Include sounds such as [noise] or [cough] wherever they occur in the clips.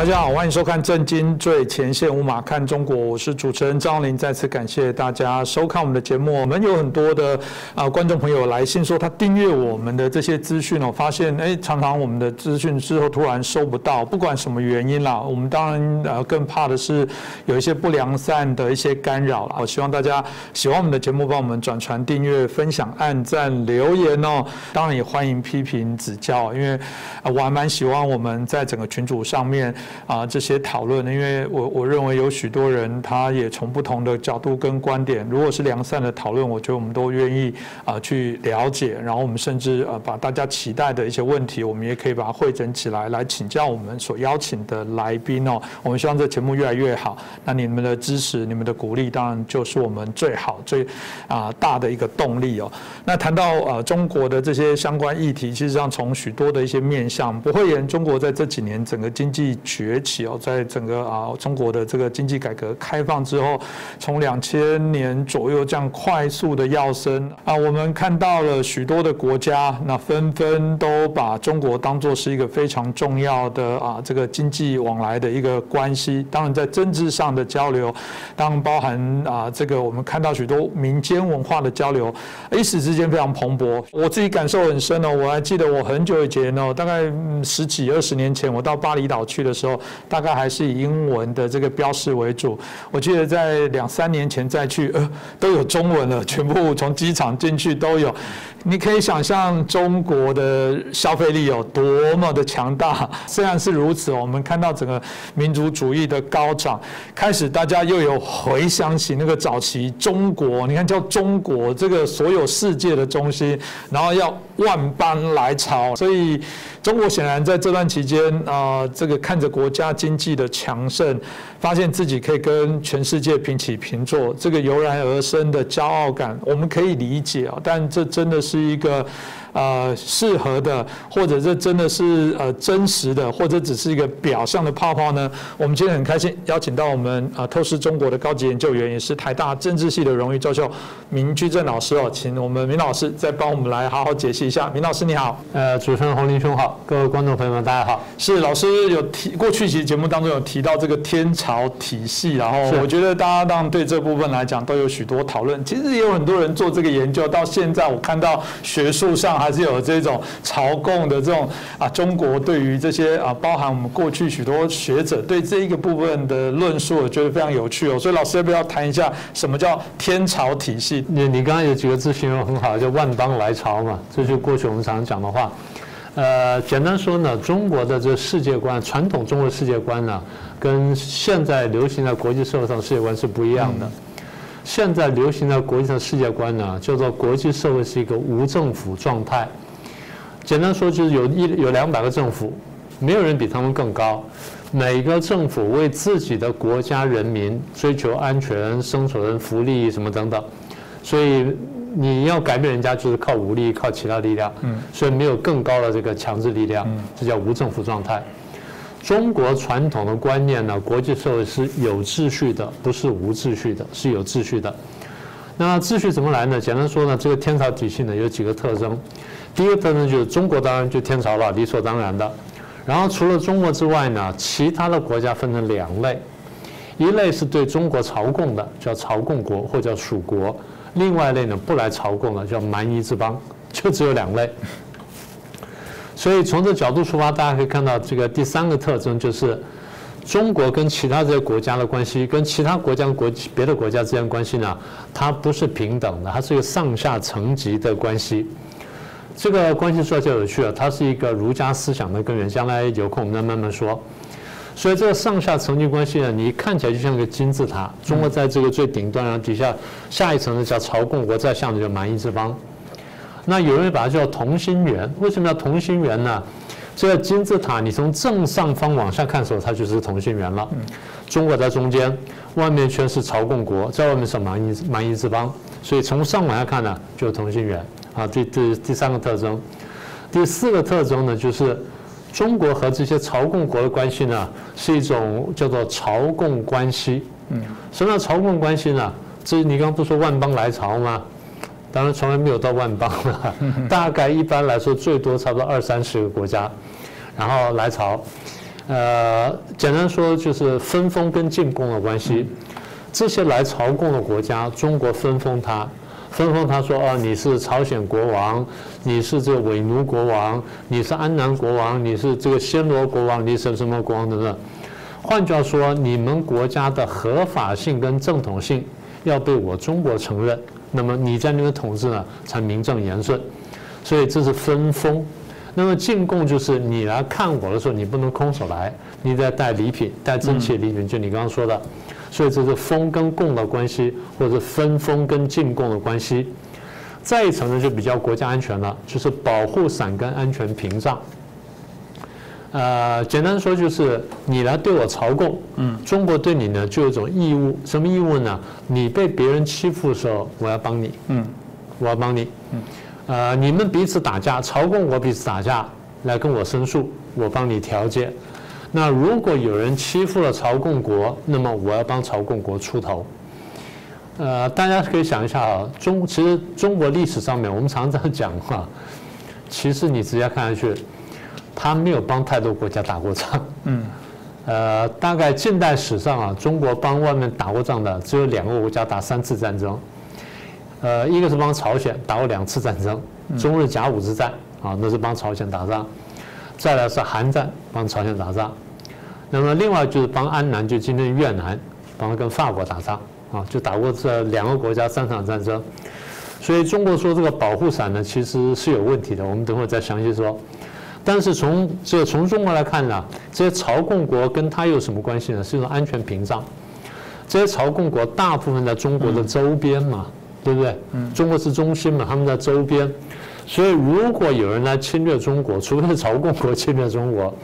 大家好，欢迎收看《震惊最前线》，无马看中国，我是主持人张林。再次感谢大家收看我们的节目。我们有很多的啊观众朋友来信说，他订阅我们的这些资讯哦，发现哎，常常我们的资讯之后突然收不到，不管什么原因啦。我们当然呃更怕的是有一些不良善的一些干扰了。我希望大家喜欢我们的节目，帮我们转传、订阅、分享、按赞、留言哦。当然也欢迎批评指教，因为我还蛮喜欢我们在整个群组上面。啊，这些讨论，因为我我认为有许多人，他也从不同的角度跟观点，如果是良善的讨论，我觉得我们都愿意啊去了解，然后我们甚至呃把大家期待的一些问题，我们也可以把它汇整起来，来请教我们所邀请的来宾哦。我们希望这节目越来越好，那你们的支持、你们的鼓励，当然就是我们最好、最啊大的一个动力哦。那谈到呃中国的这些相关议题，其实上从许多的一些面向，不会言中国在这几年整个经济。崛起哦，在整个啊中国的这个经济改革开放之后，从两千年左右这样快速的跃升啊，我们看到了许多的国家，那纷纷都把中国当作是一个非常重要的啊这个经济往来的一个关系。当然，在政治上的交流，当然包含啊这个我们看到许多民间文化的交流，一时之间非常蓬勃。我自己感受很深哦，我还记得我很久以前哦，大概十几二十年前，我到巴厘岛去的时候。大概还是以英文的这个标识为主。我记得在两三年前再去，呃，都有中文了，全部从机场进去都有。你可以想象中国的消费力有多么的强大。虽然是如此，我们看到整个民族主义的高涨，开始大家又有回想起那个早期中国，你看叫中国这个所有世界的中心，然后要万般来朝，所以中国显然在这段期间啊，这个看着国家经济的强盛，发现自己可以跟全世界平起平坐，这个油然而生的骄傲感，我们可以理解啊，但这真的是。一个。呃，适合的，或者这真的是呃真实的，或者只是一个表象的泡泡呢？我们今天很开心邀请到我们呃透视中国的高级研究员，也是台大政治系的荣誉教授明居正老师哦，请我们明老师再帮我们来好好解析一下。明老师你好，呃，主持人洪林兄好，各位观众朋友们大家好。是老师有提过去其实节目当中有提到这个天朝体系，然后我觉得大家当然对这部分来讲都有许多讨论。其实也有很多人做这个研究，到现在我看到学术上。还是有这种朝贡的这种啊，中国对于这些啊，包含我们过去许多学者对这一个部分的论述，我觉得非常有趣哦。所以老师要不要谈一下什么叫天朝体系？你你刚刚有几个字形容很好，叫万邦来朝嘛，这就过去我们常讲的话。呃，简单说呢，中国的这世界观，传统中国世界观呢，跟现在流行在国际社会上世界观是不一样的。现在流行的国际上世界观呢，叫做国际社会是一个无政府状态。简单说就是有一有两百个政府，没有人比他们更高。每个政府为自己的国家人民追求安全、生存、福利什么等等，所以你要改变人家就是靠武力、靠其他力量。嗯，所以没有更高的这个强制力量，这叫无政府状态。中国传统的观念呢，国际社会是有秩序的，不是无秩序的，是有秩序的。那秩序怎么来呢？简单说呢，这个天朝体系呢有几个特征。第一个特征就是中国当然就天朝了，理所当然的。然后除了中国之外呢，其他的国家分成两类，一类是对中国朝贡的，叫朝贡国或者叫属国；另外一类呢不来朝贡的，叫蛮夷之邦，就只有两类。所以从这角度出发，大家可以看到这个第三个特征就是，中国跟其他这些国家的关系，跟其他国家国别的国家之间关系呢，它不是平等的，它是一个上下层级的关系。这个关系说来就有趣了，它是一个儒家思想的根源。将来有空我们再慢慢说。所以这个上下层级关系呢，你看起来就像个金字塔，中国在这个最顶端，然后底下下一层呢叫朝贡国，再下面就蛮夷之邦。那有人把它叫同心圆，为什么叫同心圆呢？这个金字塔，你从正上方往下看的时候，它就是同心圆了。中国在中间，外面全是朝贡国，在外面是蛮夷蛮夷之邦，所以从上往下看呢，就是同心圆。啊，这这第三个特征。第四个特征呢，就是中国和这些朝贡国的关系呢，是一种叫做朝贡关系。嗯，什么叫朝贡关系呢？这你刚刚不说万邦来朝吗？当然从来没有到万邦了，[laughs] 大概一般来说最多差不多二三十个国家，然后来朝，呃，简单说就是分封跟进贡的关系。这些来朝贡的国家，中国分封他，分封他说啊，你是朝鲜国王，你是这个伪奴国王，你是安南国王，你是这个暹罗国王，你是什么国王等等。换句话说，你们国家的合法性跟正统性要被我中国承认，那么你在那边统治呢才名正言顺。所以这是分封。那么进贡就是你来看我的时候，你不能空手来，你得带礼品，带正气礼品，就你刚刚说的。所以这是封跟贡的关系，或者分封跟进贡的关系。再一层呢，就比较国家安全了，就是保护伞跟安全屏障。呃，简单说就是你来对我朝贡，嗯，中国对你呢就有一种义务，什么义务呢？你被别人欺负的时候，我要帮你，嗯，我要帮你，嗯，呃，你们彼此打架，朝贡国彼此打架，来跟我申诉，我帮你调解。那如果有人欺负了朝贡国，那么我要帮朝贡国出头。呃，大家可以想一下啊，中其实中国历史上面，我们常常讲话，其实你直接看下去，他没有帮太多国家打过仗。嗯。呃，大概近代史上啊，中国帮外面打过仗的只有两个国家打三次战争。呃，一个是帮朝鲜打过两次战争，中日甲午之战啊，那是帮朝鲜打仗。再来是韩战帮朝鲜打仗，那么另外就是帮安南，就今天越南帮跟法国打仗啊，就打过这两个国家三场战争。所以中国说这个保护伞呢，其实是有问题的。我们等会再详细说。但是从这从中国来看呢，这些朝贡国跟它有什么关系呢？是一种安全屏障。这些朝贡国大部分在中国的周边嘛，对不对？嗯。中国是中心嘛，他们在周边。所以，如果有人来侵略中国，除非是朝贡国侵略中国，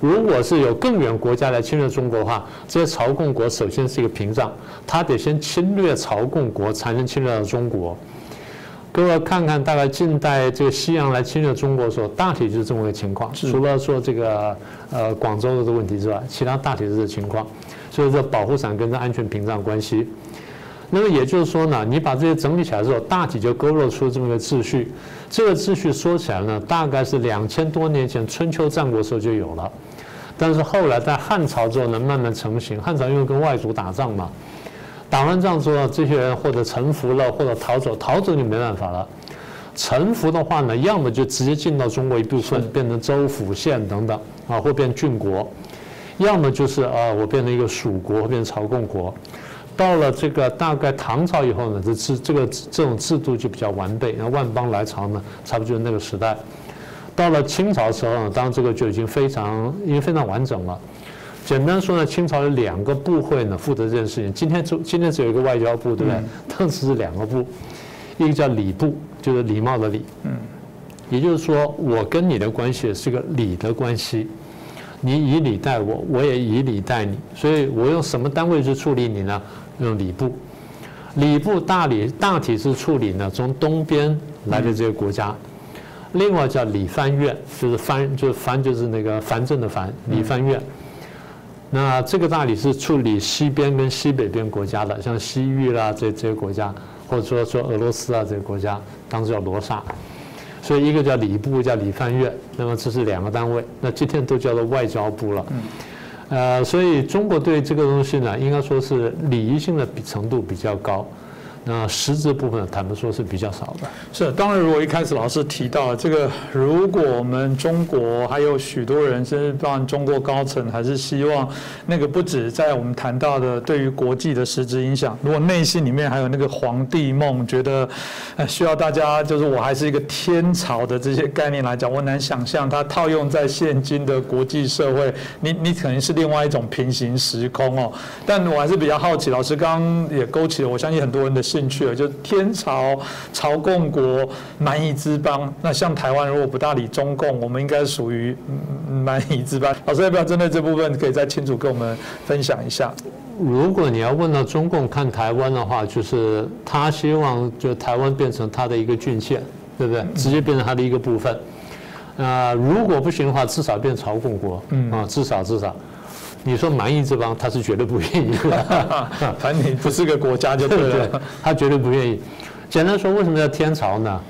如果是有更远国家来侵略中国的话，这些朝贡国首先是一个屏障，他得先侵略朝贡国，才能侵略到中国。各位看看，大概近代这个西洋来侵略中国的时候，大体就是这么个情况。除了说这个呃广州的这个问题之外，其他大体是这情况。所以说，保护伞跟这安全屏障关系。那么也就是说呢，你把这些整理起来之后，大体就勾勒出这么个秩序。这个秩序说起来呢，大概是两千多年前春秋战国时候就有了，但是后来在汉朝之后呢，慢慢成型。汉朝因为跟外族打仗嘛，打完仗之后，这些人或者臣服了，或者逃走，逃走就没办法了。臣服的话呢，要么就直接进到中国一部分，变成州府县等等啊，或变郡国；要么就是啊，我变成一个蜀国，变成朝贡国。到了这个大概唐朝以后呢，这制这个这种制度就比较完备。然后万邦来朝呢，差不多就是那个时代。到了清朝时候呢，当然这个就已经非常因为非常完整了。简单说呢，清朝有两个部会呢负责这件事情。今天就今天只有一个外交部，对不对？当时是两个部，一个叫礼部，就是礼貌的礼。嗯。也就是说，我跟你的关系是个礼的关系。你以礼待我，我也以礼待你，所以我用什么单位去处理你呢？用礼部。礼部大礼大体是处理呢，从东边来的这些国家。另外叫礼藩院，就是藩就是藩就是那个藩镇的藩，礼藩院。那这个大理是处理西边跟西北边国家的，像西域啦这这些国家，或者说说俄罗斯啊这些国家，当时叫罗刹。所以一个叫礼部，叫礼藩院，那么这是两个单位，那今天都叫做外交部了。呃，所以中国对这个东西呢，应该说是礼仪性的程度比较高。那实质部分坦白说是比较少的。是，当然，如果一开始老师提到这个，如果我们中国还有许多人，甚至包含中国高层，还是希望那个不止在我们谈到的对于国际的实质影响，如果内心里面还有那个皇帝梦，觉得需要大家就是我还是一个天朝的这些概念来讲，我难想象它套用在现今的国际社会，你 [laughs] 你可能是另外一种平行时空哦。但我还是比较好奇，老师刚刚也勾起了，我相信很多人的。进去了，就天朝朝贡国蛮夷之邦。那像台湾，如果不大理中共，我们应该属于蛮夷之邦。老师要不要针对这部分，可以再清楚跟我们分享一下？如果你要问到中共看台湾的话，就是他希望就台湾变成他的一个郡县，对不对？直接变成他的一个部分。啊，如果不行的话，至少变朝贡国。嗯啊，至少至少。你说蛮夷之邦，他是绝对不愿意的。[laughs] 反正你不是个国家就对了，[laughs] 他绝对不愿意。简单说，为什么叫天朝呢？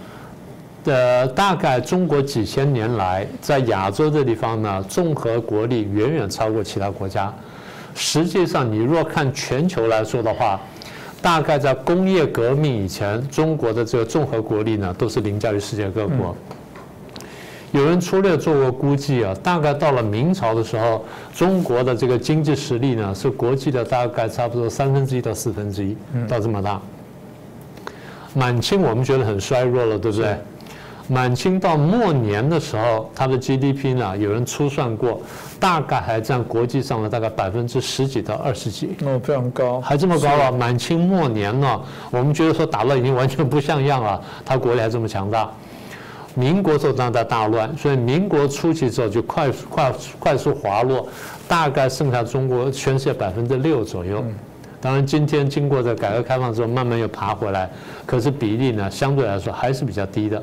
呃，大概中国几千年来在亚洲这地方呢，综合国力远远超过其他国家。实际上，你若看全球来说的话，大概在工业革命以前，中国的这个综合国力呢，都是凌驾于世界各国。有人粗略做过估计啊，大概到了明朝的时候，中国的这个经济实力呢，是国际的大概差不多三分之一到四分之一，到这么大。满清我们觉得很衰弱了，对不对？满清到末年的时候，它的 GDP 呢，有人粗算过，大概还占国际上的大概百分之十几到二十几。哦，非常高，还这么高啊！满清末年呢，我们觉得说打了已经完全不像样了，它国力还这么强大。民国时候当在大乱，所以民国初期之后就快速快快速滑落，大概剩下中国全世界百分之六左右。当然，今天经过这改革开放之后，慢慢又爬回来，可是比例呢，相对来说还是比较低的。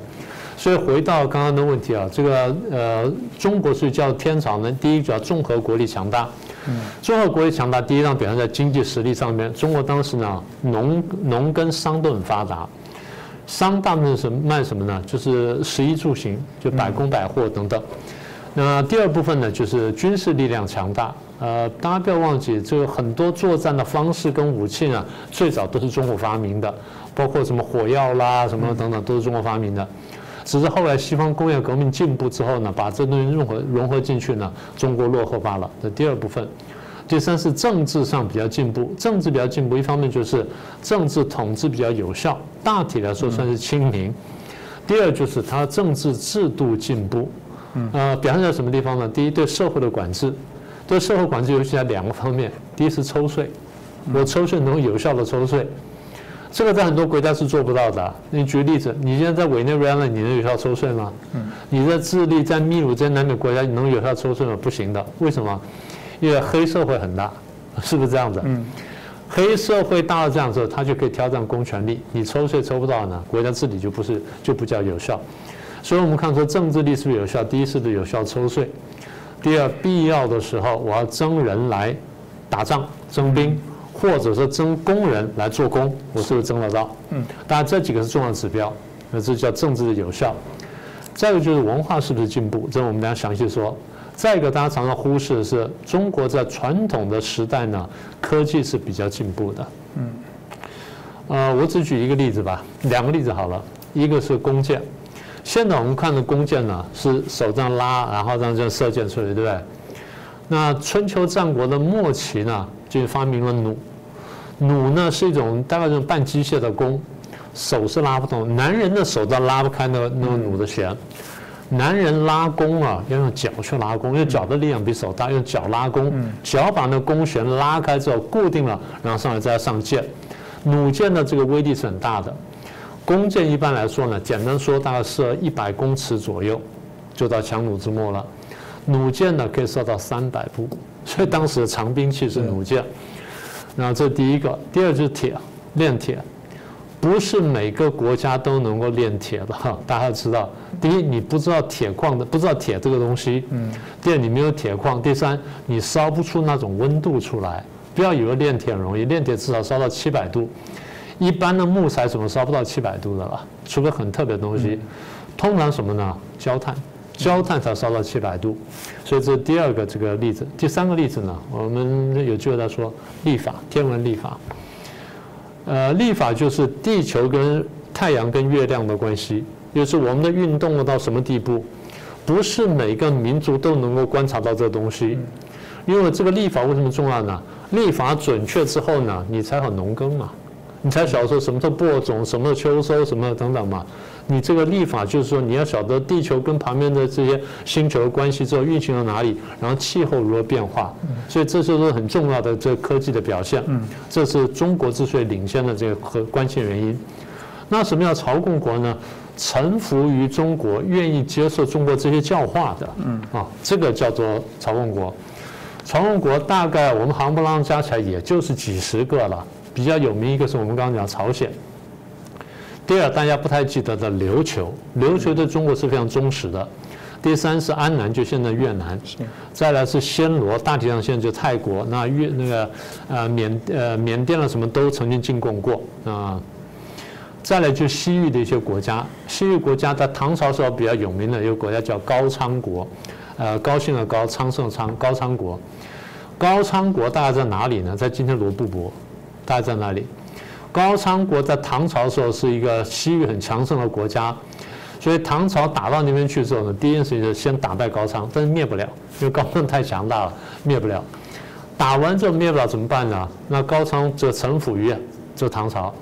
所以回到刚刚的问题啊，这个呃，中国是叫天朝呢，第一叫综合国力强大。嗯。综合国力强大，第一让表现在经济实力上面。中国当时呢，农农跟商都很发达，商大部分是卖什么呢？就是食衣住行，就百工百货等等。那第二部分呢，就是军事力量强大。呃，大家不要忘记，这个很多作战的方式跟武器呢，最早都是中国发明的，包括什么火药啦，什么等等，都是中国发明的。只是后来西方工业革命进步之后呢，把这东西融合融合进去呢，中国落后罢了。这第二部分，第三是政治上比较进步，政治比较进步，一方面就是政治统治比较有效，大体来说算是清明。第二就是它政治制度进步，呃，表现在什么地方呢？第一，对社会的管制，对社会管制尤其在两个方面，第一是抽税，我抽税能有效的抽税。这个在很多国家是做不到的。你举个例子，你现在在委内瑞拉，你能有效抽税吗？嗯。你在智利、在秘鲁这些南美国家，你能有效抽税吗？不行的。为什么？因为黑社会很大，是不是这样子？嗯。黑社会大到这样子，他就可以挑战公权力。你抽税抽不到呢，国家治理就不是就不叫有效。所以我们看说政治力是不是有效？第一是不是有效抽税？第二，必要的时候我要征人来打仗，征兵。或者说征工人来做工，我是不是征得到？嗯，当然这几个是重要指标，那这叫政治的有效。再一个就是文化是不是进步？这我们等下详细说。再一个大家常常忽视的是，中国在传统的时代呢，科技是比较进步的。嗯，呃，我只举一个例子吧，两个例子好了。一个是弓箭，现在我们看的弓箭呢，是手这样拉，然后这样射箭出去，对不对？那春秋战国的末期呢，就发明了弩。弩呢是一种大概这种半机械的弓，手是拉不动，男人的手都拉不开那个那个弩的弦。男人拉弓啊，要用脚去拉弓，因为脚的力量比手大，用脚拉弓，脚把那弓弦拉开之后固定了，然后上来再上箭。弩箭的这个威力是很大的。弓箭一般来说呢，简单说大概射一百公尺左右，就到强弩之末了。弩箭呢可以射到三百步，所以当时的长兵器是弩箭。然后这第一个，第二就是铁，炼铁，不是每个国家都能够炼铁的哈。[laughs] 大家要知道，第一你不知道铁矿的，不知道铁这个东西，嗯。第二你没有铁矿，第三你烧不出那种温度出来。不要以为炼铁容易，炼铁至少烧到七百度，一般的木材怎么烧不到七百度的了？除非很特别的东西，通常什么呢？焦炭。焦炭才烧到七百度，所以这是第二个这个例子。第三个例子呢，我们有机会再说立法，天文立法。呃，历法就是地球跟太阳跟月亮的关系，就是我们的运动到什么地步，不是每个民族都能够观察到这东西。因为这个历法为什么重要呢？历法准确之后呢，你才好农耕嘛，你才晓得说什么时候播种，什么时候秋收，什么等等嘛。你这个历法就是说，你要晓得地球跟旁边的这些星球的关系之后运行到哪里，然后气候如何变化，所以这就是很重要的这科技的表现。这是中国之所以领先的这个和关键原因。那什么叫朝贡国呢？臣服于中国，愿意接受中国这些教化的。啊，这个叫做朝贡国。朝贡国大概我们行不啷加起来也就是几十个了。比较有名一个是我们刚刚讲朝鲜。第二，大家不太记得的琉球，琉球对中国是非常忠实的。第三是安南，就现在越南。再来是暹罗，大体上现在就泰国。那越那个呃缅呃缅甸了什么都曾经进贡过啊。再来就西域的一些国家，西域国家在唐朝时候比较有名的一个国家叫高昌国，呃，高兴的高，昌盛昌，高昌国。高昌国大概在哪里呢？在今天罗布泊，待在那里？高昌国在唐朝的时候是一个西域很强盛的国家，所以唐朝打到那边去之后呢，第一件事情是先打败高昌，但是灭不了，因为高昌太强大了，灭不了。打完之后灭不了怎么办呢？那高昌就臣服于这唐朝，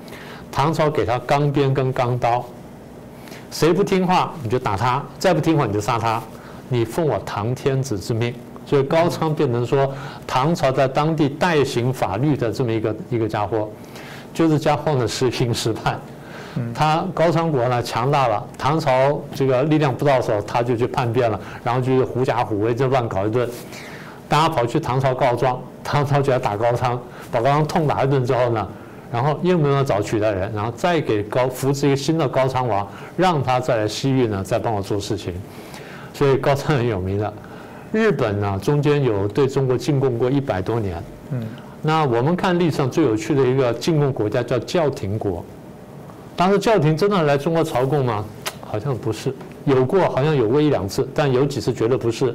唐朝给他钢鞭跟钢刀，谁不听话你就打他，再不听话你就杀他，你奉我唐天子之命。所以高昌变成说唐朝在当地代行法律的这么一个一个家伙，就是家伙呢时行时判，他高昌国呢强大了，唐朝这个力量不到手，他就去叛变了，然后就是狐假虎威，就乱搞一顿，大家跑去唐朝告状，唐朝就要打高昌，把高昌痛打一顿之后呢，然后又没有找取代人，然后再给高扶持一个新的高昌王，让他再来西域呢再帮我做事情，所以高昌很有名的。日本呢，中间有对中国进贡过一百多年。嗯，那我们看历史上最有趣的一个进贡国家叫教廷国。当时教廷真的来中国朝贡吗？[tsk] 好像不是，有过，好像有过一两次，但有几次绝对不是。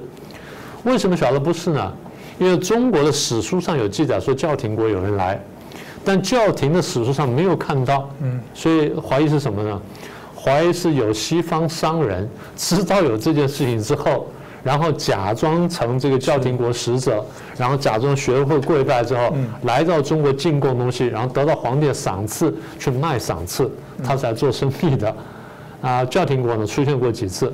为什么晓得不是呢？因为中国的史书上有记载说教廷国有人来，但教廷的史书上没有看到。嗯，所以怀疑是什么呢？怀疑是有西方商人知道有这件事情之后。然后假装成这个教廷国使者，然后假装学会跪拜之后，来到中国进贡东西，然后得到皇帝的赏赐，去卖赏赐，他是来做生意的。啊，教廷国呢出现过几次。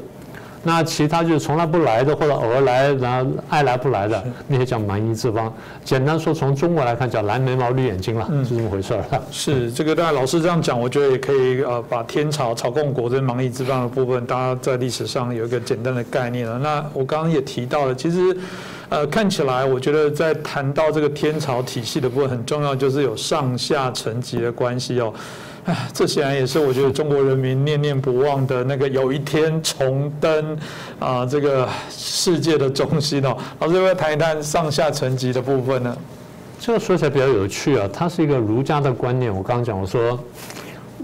那其他就是从来不来的，或者偶尔来，然后爱来不来的，那些叫蛮夷之邦。简单说，从中国来看，叫蓝眉毛绿眼睛了，是这么回事儿。[laughs] 是这个，大家老师这样讲，我觉得也可以呃，把天朝朝贡国这蛮夷之邦的部分，大家在历史上有一个简单的概念了。那我刚刚也提到了，其实呃，看起来我觉得在谈到这个天朝体系的部分，很重要就是有上下层级的关系哦。哎，这显然也是我觉得中国人民念念不忘的那个有一天重登啊这个世界的中心哦。老师要不要谈一谈上下层级的部分呢？这个说起来比较有趣啊，它是一个儒家的观念。我刚刚讲我说，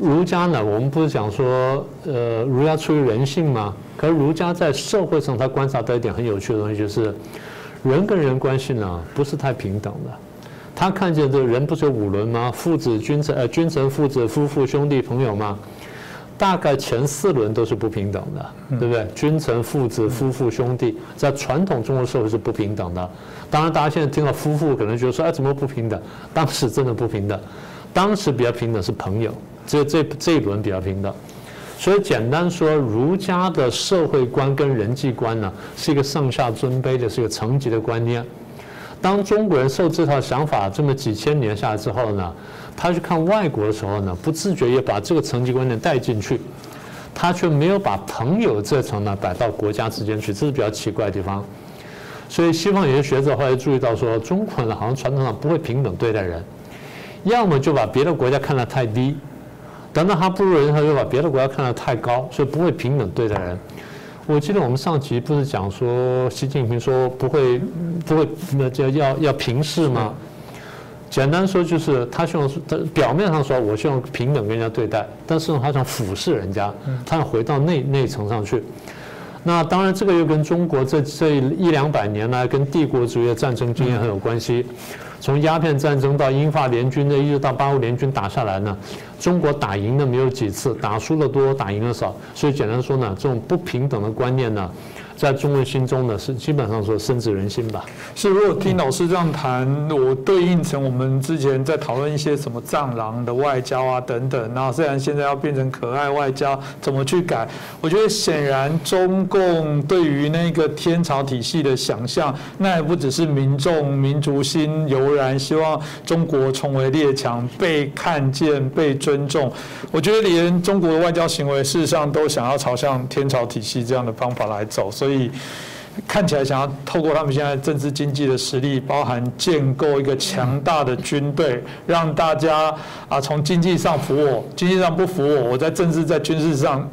儒家呢，我们不是讲说呃儒家出于人性吗？可是儒家在社会上他观察到一点很有趣的东西，就是人跟人关系呢不是太平等的。他看见这个人不是有五伦吗？父子、君臣、呃，君臣、父子、夫妇、兄弟、朋友吗？大概前四轮都是不平等的，对不对？君臣、父子、夫妇、兄弟，在传统中国社会是不平等的。当然，大家现在听到夫妇，可能觉得说，哎，怎么不平等？当时真的不平等。当时比较平等是朋友，只有这这一轮比较平等。所以，简单说，儒家的社会观跟人际观呢，是一个上下尊卑的，是一个层级的观念。当中国人受这套想法这么几千年下来之后呢，他去看外国的时候呢，不自觉也把这个层级观念带进去，他却没有把朋友这层呢摆到国家之间去，这是比较奇怪的地方。所以西方有些学者后来注意到说，中国人好像传统上不会平等对待人，要么就把别的国家看得太低，等到他不如人，他就把别的国家看得太高，所以不会平等对待人。我记得我们上集不是讲说习近平说不会不会那叫要要平视吗？简单说就是他希望他表面上说我希望平等跟人家对待，但是他想俯视人家，他想回到内内层上去。那当然这个又跟中国这这一两百年来跟帝国主义的战争经验很有关系。从鸦片战争到英法联军的，一直到八国联军打下来呢，中国打赢的没有几次，打输的多，打赢的少。所以简单说呢，这种不平等的观念呢。在中国心中呢，是基本上说深植人心吧。是，如果听老师这样谈，我对应成我们之前在讨论一些什么藏狼的外交啊等等。那虽然现在要变成可爱外交，怎么去改？我觉得显然中共对于那个天朝体系的想象，那也不只是民众民族心油然，希望中国成为列强，被看见、被尊重。我觉得连中国的外交行为，事实上都想要朝向天朝体系这样的方法来走。所以。所以看起来想要透过他们现在政治经济的实力，包含建构一个强大的军队，让大家啊从经济上服我，经济上不服我，我在政治在军事上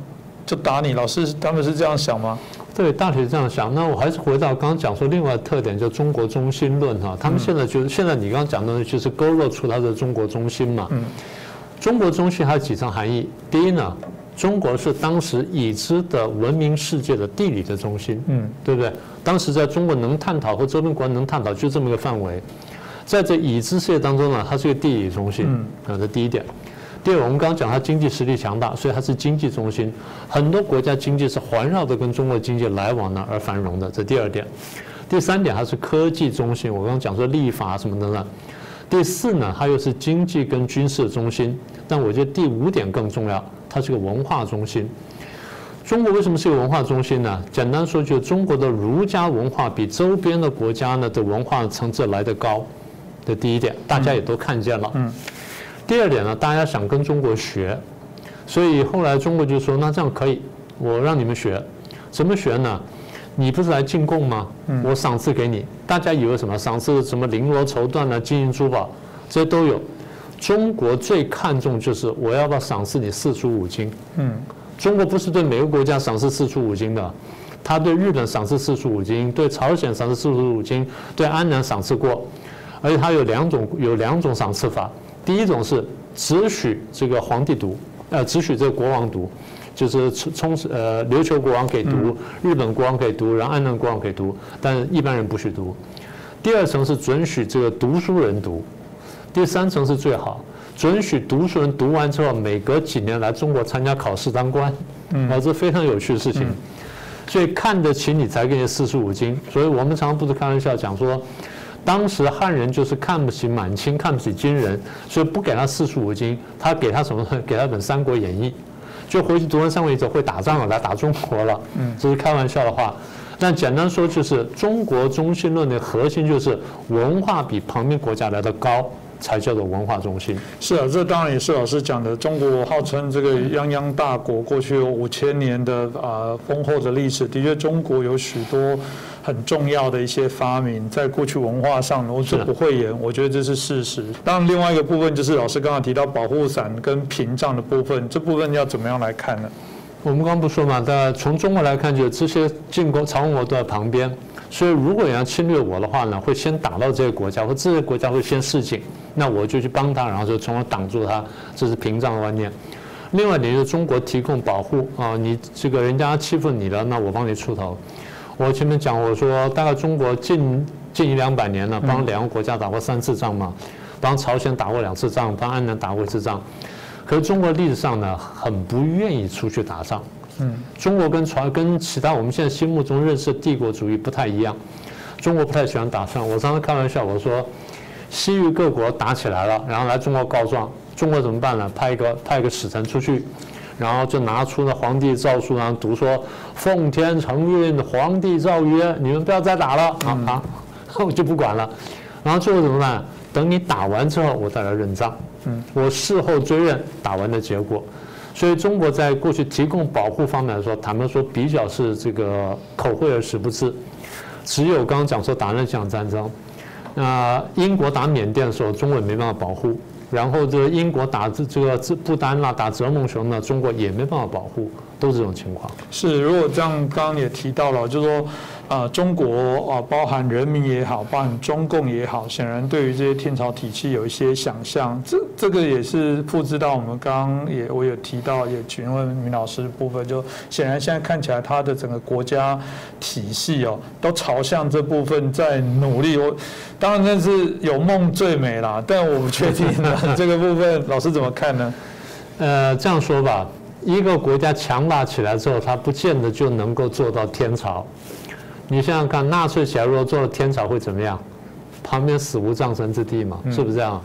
就打你。老师他们是这样想吗？对，大体是这样想。那我还是回到刚刚讲说另外特点，叫中国中心论哈。他们现在就是现在你刚刚讲的，就是勾勒出它的中国中心嘛。嗯。中国中心还有几层含义。第一呢，中国是当时已知的文明世界的地理的中心，嗯，对不对？当时在中国能探讨和周边国家能探讨就这么一个范围，在这已知世界当中呢，它是一个地理中心，啊，这第一点。第二，我们刚刚讲它经济实力强大，所以它是经济中心，很多国家经济是环绕着跟中国经济来往的而繁荣的，这第二点。第三点，它是科技中心，我刚刚讲说立法什么的呢。第四呢，它又是经济跟军事中心，但我觉得第五点更重要，它是个文化中心。中国为什么是个文化中心呢？简单说，就中国的儒家文化比周边的国家呢的文化层次来得高，这第一点，大家也都看见了。嗯。第二点呢，大家想跟中国学，所以后来中国就说：“那这样可以，我让你们学，怎么学呢？你不是来进贡吗？我赏赐给你。大家以为什么？赏赐什么绫罗绸缎啊？金银珠宝，这些都有。中国最看重就是我要不要赏赐你四书五经？嗯，中国不是对每个国家赏赐四书五经的，他对日本赏赐四书五经，对朝鲜赏赐四书五经，对安南赏赐过，而且他有两种有两种赏赐法。”第一种是只许这个皇帝读，呃，只许这个国王读，就是充充呃琉球国王可以读，日本国王可以读，然后安南国王可以读，但一般人不许读。第二层是准许这个读书人读，第三层是最好，准许读书人读完之后，每隔几年来中国参加考试当官，啊，这非常有趣的事情。所以看得起你才给你四书五经，所以我们常常不是开玩笑讲说。当时汉人就是看不起满清，看不起金人，所以不给他四书五经，他给他什么？[laughs] 给他本《三国演义》，就回去读完《三国演义》会打仗了，来打中国了。嗯，这是开玩笑的话。但简单说，就是中国中心论的核心就是文化比旁边国家来的高。才叫做文化中心。是啊，这当然也是老师讲的。中国号称这个泱泱大国，过去有五千年的啊丰厚的历史。的确，中国有许多很重要的一些发明，在过去文化上，我是不会言，我觉得这是事实。当然，另外一个部分就是老师刚刚提到保护伞跟屏障的部分，这部分要怎么样来看呢？我们刚刚不说嘛，在从中国来看，就这些进攻朝鲜国都在旁边。所以，如果你要侵略我的话呢，会先打到这些国家，或这些国家会先示警，那我就去帮他，然后就从而挡住他，这是屏障的观念。另外一点就是中国提供保护啊，你这个人家欺负你了，那我帮你出头。我前面讲，我说大概中国近近一两百年了，帮两个国家打过三次仗嘛，帮朝鲜打过两次仗，帮安南打过一次仗。可是中国历史上呢，很不愿意出去打仗。嗯，中国跟传跟其他我们现在心目中认识的帝国主义不太一样，中国不太喜欢打仗。我常常开玩笑，我说西域各国打起来了，然后来中国告状，中国怎么办呢？派一个派一个使臣出去，然后就拿出了皇帝诏书，然后读说：“奉天承运，皇帝诏曰，你们不要再打了。”啊啊，[laughs] 我就不管了。然后最后怎么办？等你打完之后，我再来认账。嗯，我事后追认打完的结果。所以中国在过去提供保护方面来说，坦白说比较是这个口惠而实不至。只有刚刚讲说打那场战争，那英国打缅甸的时候，中国也没办法保护；然后这英国打这这个不丹啦，打泽蒙雄呢，中国也没办法保护，都是这种情况。是，如果这样，刚刚也提到了，就是说。啊，中国啊，包含人民也好，包含中共也好，显然对于这些天朝体系有一些想象。这这个也是复制到我们刚刚也我有提到，也询问明老师的部分，就显然现在看起来，他的整个国家体系哦，都朝向这部分在努力。我当然那是有梦最美啦，但我不确定呢。[laughs] 这个部分老师怎么看呢？呃，这样说吧，一个国家强大起来之后，它不见得就能够做到天朝。你想想看，纳粹起来如果做了天朝会怎么样？旁边死无葬身之地嘛，是不是这样？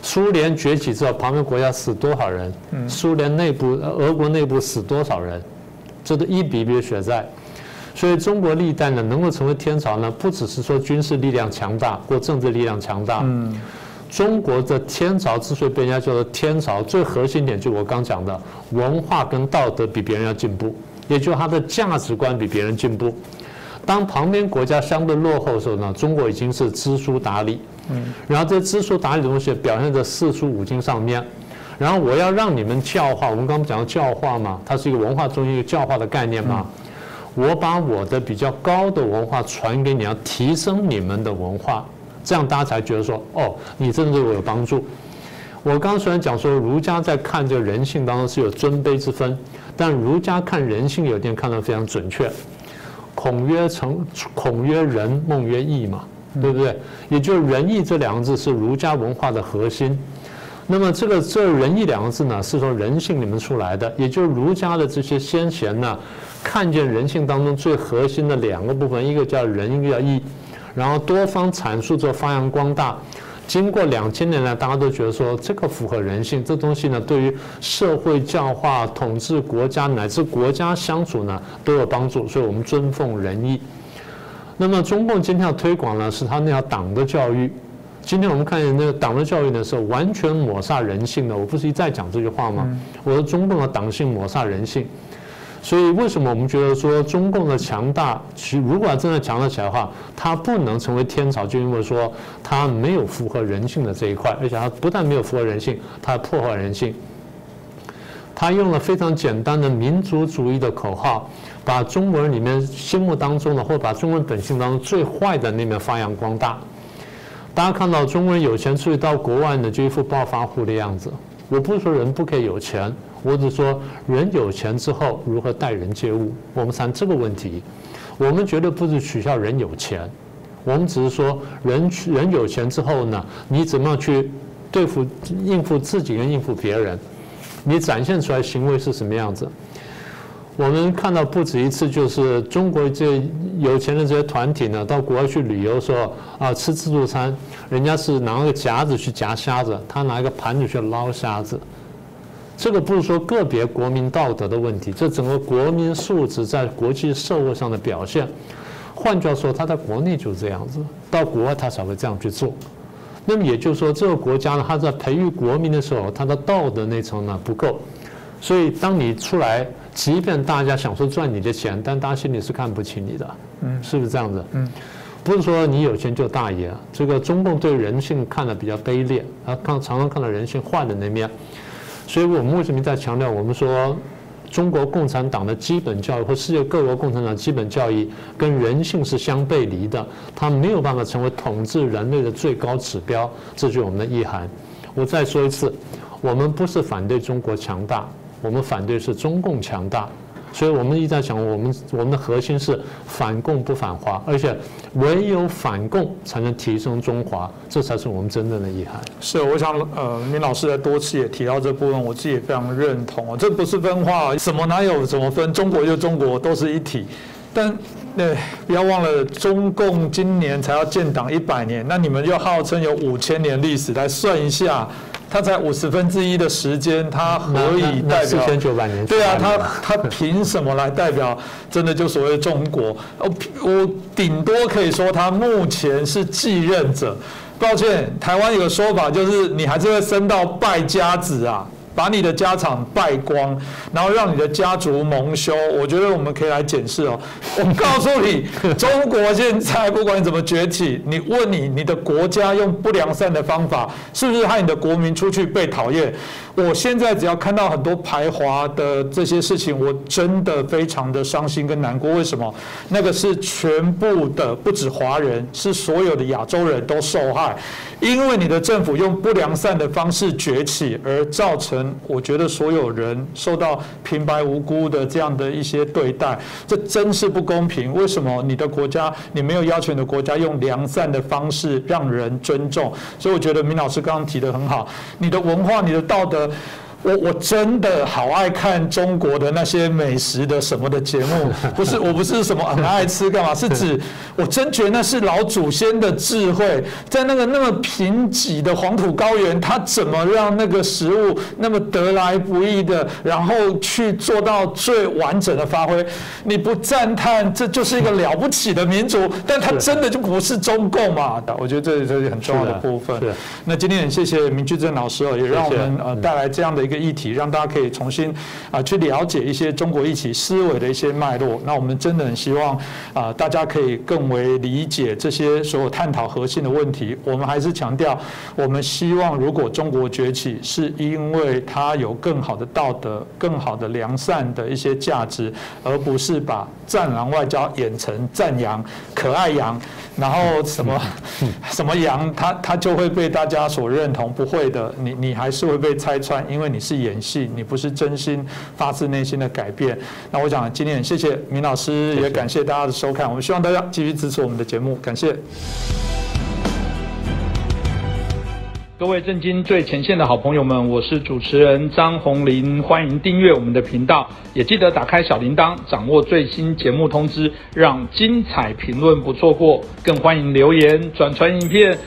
苏联崛起之后，旁边国家死多少人？苏联内部、俄国内部死多少人？这都一笔一笔血债。所以中国历代呢，能够成为天朝呢，不只是说军事力量强大或政治力量强大。中国的天朝之所以被人家叫做天朝，最核心点就我刚讲的，文化跟道德比别人要进步，也就他的价值观比别人进步。当旁边国家相对落后的时候呢，中国已经是知书达理。嗯，然后这知书达理的东西表现在四书五经上面。然后我要让你们教化，我们刚刚讲到教化嘛，它是一个文化中心一个教化的概念嘛。我把我的比较高的文化传给你，要提升你们的文化，这样大家才觉得说，哦，你真的对我有帮助。我刚虽然讲说儒家在看这个人性当中是有尊卑之分，但儒家看人性有点看得非常准确。孔曰成，孔曰仁，孟曰义嘛，对不对？也就是仁义这两个字是儒家文化的核心。那么这个这仁义两个字呢，是从人性里面出来的，也就是儒家的这些先贤呢，看见人性当中最核心的两个部分，一个叫仁，一个叫义，然后多方阐述之后发扬光大。经过两千年来，大家都觉得说这个符合人性，这东西呢，对于社会教化、统治国家乃至国家相处呢都有帮助，所以我们尊奉仁义。那么中共今天要推广呢，是他那条党的教育。今天我们看见那个党的教育呢，是完全抹杀人性的。我不是一再讲这句话吗？我说中共的党性抹杀人性。所以，为什么我们觉得说中共的强大，其如果真的强大起来的话，它不能成为天朝，就因为说它没有符合人性的这一块，而且它不但没有符合人性，它还破坏人性。它用了非常简单的民族主义的口号，把中国人里面心目当中的，或把中国人本性当中最坏的那面发扬光大。大家看到中国人有钱出去到国外呢，就一副暴发户的样子。我不是说人不可以有钱。我只说人有钱之后如何待人接物，我们谈这个问题。我们绝对不是取笑人有钱，我们只是说人人有钱之后呢，你怎么样去对付应付自己跟应付别人，你展现出来行为是什么样子？我们看到不止一次，就是中国这有钱的这些团体呢，到国外去旅游的时候啊，吃自助餐，人家是拿个夹子去夹虾子，他拿一个盘子去捞虾子。这个不是说个别国民道德的问题，这整个国民素质在国际社会上的表现。换句话说，他在国内就是这样子，到国外他才会这样去做。那么也就是说，这个国家呢，他在培育国民的时候，他的道德那层呢不够。所以，当你出来，即便大家想说赚你的钱，但大家心里是看不起你的，嗯，是不是这样子？嗯，不是说你有钱就大爷。这个中共对人性看的比较卑劣，啊，看常常看到人性坏的那面。所以我们为什么在强调？我们说中国共产党的基本教育和世界各国共产党基本教育跟人性是相背离的，它没有办法成为统治人类的最高指标。这就是我们的意涵。我再说一次，我们不是反对中国强大，我们反对是中共强大。所以我们一直在讲，我们我们的核心是反共不反华，而且唯有反共才能提升中华，这才是我们真正的遗憾。是，我想呃，明老师在多次也提到这部分，我自己也非常认同哦，这不是分化，什么哪有怎么分，中国就中国，都是一体。但那，不要忘了，中共今年才要建党一百年，那你们又号称有五千年历史，来算一下。他才五十分之一的时间，他何以代表？四千九百年。对啊，他他凭什么来代表？真的就所谓中国？我我顶多可以说他目前是继任者。抱歉，台湾有个说法就是你还是会升到败家子啊。把你的家产败光，然后让你的家族蒙羞，我觉得我们可以来检视哦。我告诉你，中国现在不管怎么崛起，你问你你的国家用不良善的方法，是不是害你的国民出去被讨厌？我现在只要看到很多排华的这些事情，我真的非常的伤心跟难过。为什么？那个是全部的，不止华人，是所有的亚洲人都受害，因为你的政府用不良善的方式崛起，而造成我觉得所有人受到平白无辜的这样的一些对待，这真是不公平。为什么你的国家，你没有要求你的国家用良善的方式让人尊重？所以我觉得明老师刚刚提的很好，你的文化，你的道德。我我真的好爱看中国的那些美食的什么的节目，[laughs] 不是我不是什么很爱吃干嘛，是指 [laughs] 我真觉得那是老祖先的智慧，在那个那么贫瘠的黄土高原，他怎么让那个食物那么得来不易的，然后去做到最完整的发挥？你不赞叹，这就是一个了不起的民族，[laughs] 但他真的就不是中共嘛？我觉得这这是很重要的部分。那今天很谢谢明居正老师哦，也让我们呃带来这样的一个。个议题，让大家可以重新啊去了解一些中国一起思维的一些脉络。那我们真的很希望啊大家可以更为理解这些所有探讨核心的问题。我们还是强调，我们希望如果中国崛起，是因为它有更好的道德、更好的良善的一些价值，而不是把战狼外交演成赞扬可爱羊，然后什么 [laughs] 什么羊，它它就会被大家所认同。不会的，你你还是会被拆穿，因为你是演戏，你不是真心发自内心的改变。那我想今天很谢谢明老师，也感谢大家的收看。我们希望大家继续支持我们的节目，感谢。各位震惊最前线的好朋友们，我是主持人张宏林，欢迎订阅我们的频道，也记得打开小铃铛，掌握最新节目通知，让精彩评论不错过。更欢迎留言、转传影片、